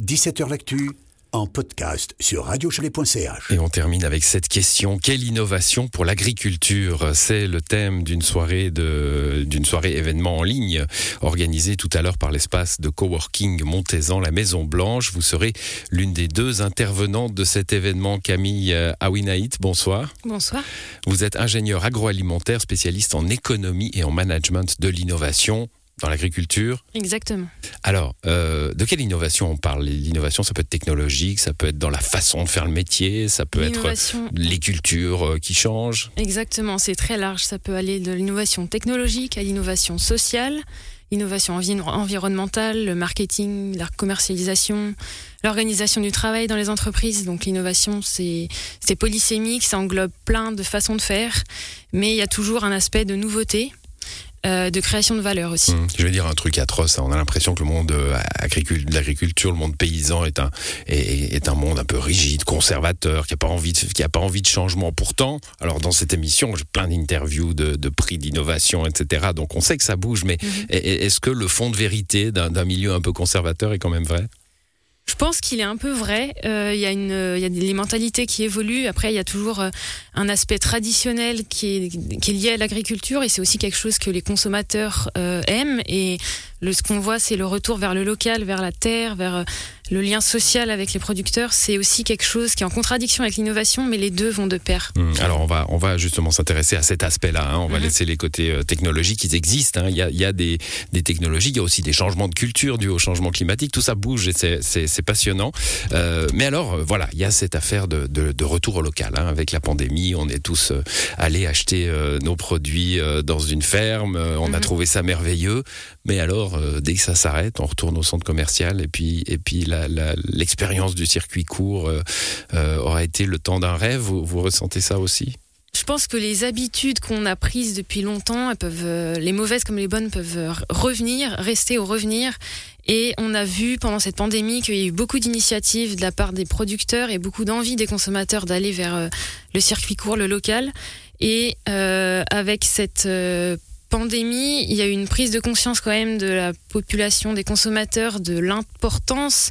17h L'actu en podcast sur radiochalet.ch. Et on termine avec cette question quelle innovation pour l'agriculture? C'est le thème d'une soirée de d'une soirée événement en ligne organisée tout à l'heure par l'espace de coworking Montezan, la Maison Blanche. Vous serez l'une des deux intervenantes de cet événement, Camille Awinaït. Bonsoir. Bonsoir. Vous êtes ingénieur agroalimentaire, spécialiste en économie et en management de l'innovation dans l'agriculture. Exactement. Alors, euh, de quelle innovation on parle? L'innovation, ça peut être technologique, ça peut être dans la façon de faire le métier, ça peut être les cultures euh, qui changent. Exactement, c'est très large. Ça peut aller de l'innovation technologique à l'innovation sociale, l'innovation envi- environnementale, le marketing, la commercialisation, l'organisation du travail dans les entreprises. Donc l'innovation, c'est c'est polysémique, ça englobe plein de façons de faire, mais il y a toujours un aspect de nouveauté, euh, de création de valeur aussi. Hum, Je vais dire un truc atroce. hein. On a l'impression que le monde euh, de l'agriculture, le monde paysan, est un est, est un monde un peu rigide, conservateur, qui a pas envie de, qui a pas envie de changement. Pourtant, alors dans cette émission, j'ai plein d'interviews de, de prix d'innovation, etc. Donc on sait que ça bouge, mais est- est-ce que le fond de vérité d'un milieu un peu conservateur est quand même vrai? Je pense qu'il est un peu vrai. Euh, Il y a une, il y a des les mentalités qui évoluent. Après, il y a toujours euh, un aspect traditionnel qui est, qui est lié à l'agriculture et c'est aussi quelque chose que les consommateurs euh, aiment. Et le, ce qu'on voit, c'est le retour vers le local, vers la terre, vers euh, le lien social avec les producteurs. C'est aussi quelque chose qui est en contradiction avec l'innovation, mais les deux vont de pair. Hum, Alors on va on va justement s'intéresser à cet aspect-là. hein. On va Mhm. laisser les côtés euh, technologiques, ils existent. hein. Il y a, il y a des, des technologies, il y a aussi des changements de culture dus au changement climatique. Tout ça bouge et c'est- passionnant. Euh, mais alors euh, voilà, il y a cette affaire de, de, de retour au local. hein. Avec la pandémie, on est tous allés acheter nos produits dans une ferme. On a Mhm. trouvé ça merveilleux. Mais alors dès que ça s'arrête, on retourne au centre commercial et puis et puis la- l'expérience du circuit court euh, euh, aura été le temps d'un rêve. Vous, ressentez ça aussi? Je pense que les habitudes qu'on a prises depuis longtemps, elles peuvent, euh, les mauvaises comme les bonnes, peuvent revenir, rester au revenir. Et on a vu pendant cette pandémie qu'il y a eu beaucoup d'initiatives de la part des producteurs et beaucoup d'envie des consommateurs d'aller vers le circuit court, le local. Et avec cette pandémie, il y a eu une prise de conscience quand même de la population, des consommateurs, de l'importance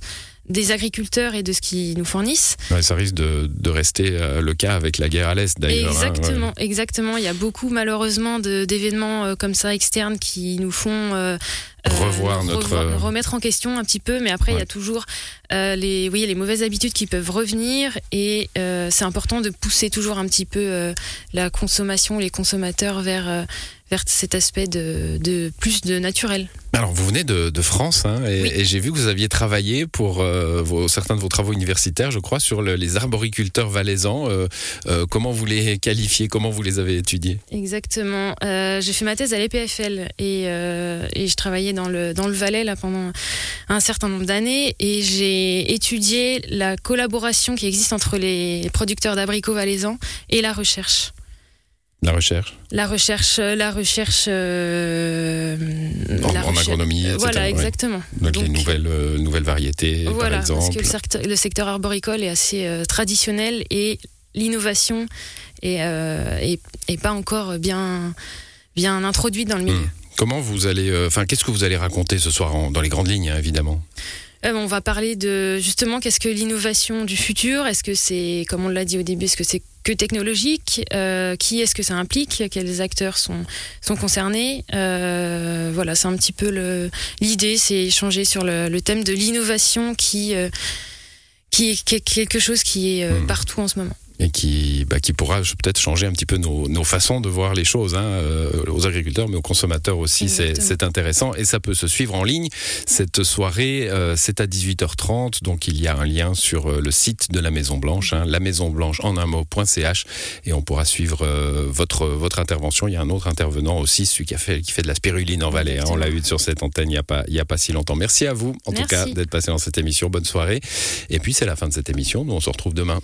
des agriculteurs et de ce qu'ils nous fournissent. Ouais, ça risque de, de rester euh, le cas avec la guerre à l'Est d'ailleurs. hein, Exactement, exactement. Il y a beaucoup malheureusement d'événements euh, comme ça externes qui nous font euh, Revoir euh, notre- revoir- remettre en question un petit peu. Mais après, il y a toujours euh, les, oui, les mauvaises habitudes qui peuvent revenir et euh, c'est important de pousser toujours un petit peu euh, la consommation, les consommateurs vers euh, vers cet aspect de, de plus de naturel. Alors vous venez de, de France hein, et, Oui. et j'ai vu que vous aviez travaillé pour euh, vos, certains de vos travaux universitaires, je crois, sur le- les arboriculteurs valaisans. Euh, euh, comment vous les qualifiez? Comment vous les avez étudiés? Exactement. J'ai fait ma thèse à l'EPFL et, et je travaillais dans le, dans le Valais là, pendant un certain nombre d'années et j'ai étudié la collaboration qui existe entre les producteurs d'abricots valaisans et la recherche. La recherche La recherche, la recherche, euh, en, la en recherche- agronomie, etc. Voilà, exactement. Donc, les nouvelles, euh, nouvelles variétés, Voilà, par parce exemple. que le secteur, le secteur arboricole est assez euh, traditionnel et l'innovation est, euh, est, est pas encore bien, bien introduite dans le milieu. Hmm. Comment vous allez, euh, enfin, qu'est-ce que vous allez raconter ce soir en- dans les grandes lignes, hein, évidemment? Euh, on va parler de justement qu'est-ce que l'innovation du futur? Est-ce que c'est, comme on l'a dit au début, est-ce que c'est que technologique Euh, Qui est-ce que ça implique Quels acteurs sont, sont concernés Euh, Voilà, c'est un petit peu l'idée, c'est échanger sur le, le thème de l'innovation qui, euh, qui, est, quelque chose qui est Mhm. partout en ce moment. Et qui, bah, qui pourra peut-être changer un petit peu nos, nos façons de voir les choses, hein, euh, aux agriculteurs, mais aux consommateurs aussi. C'est intéressant et ça peut se suivre en ligne. Cette soirée, euh, c'est à 18h30, donc il y a un lien sur euh, le site de la Maison Blanche, hein, la Maison Blanche en un mot.ch, et on pourra suivre euh, votre votre intervention. Il y a un autre intervenant aussi, celui qui a fait qui fait de la spiruline en Valais. hein. on l'a eu sur cette antenne il y a pas il y a pas si longtemps. Merci à vous, en tout cas, d'être passé dans cette émission. Bonne soirée. Et puis c'est la fin de cette émission. Nous on se retrouve demain.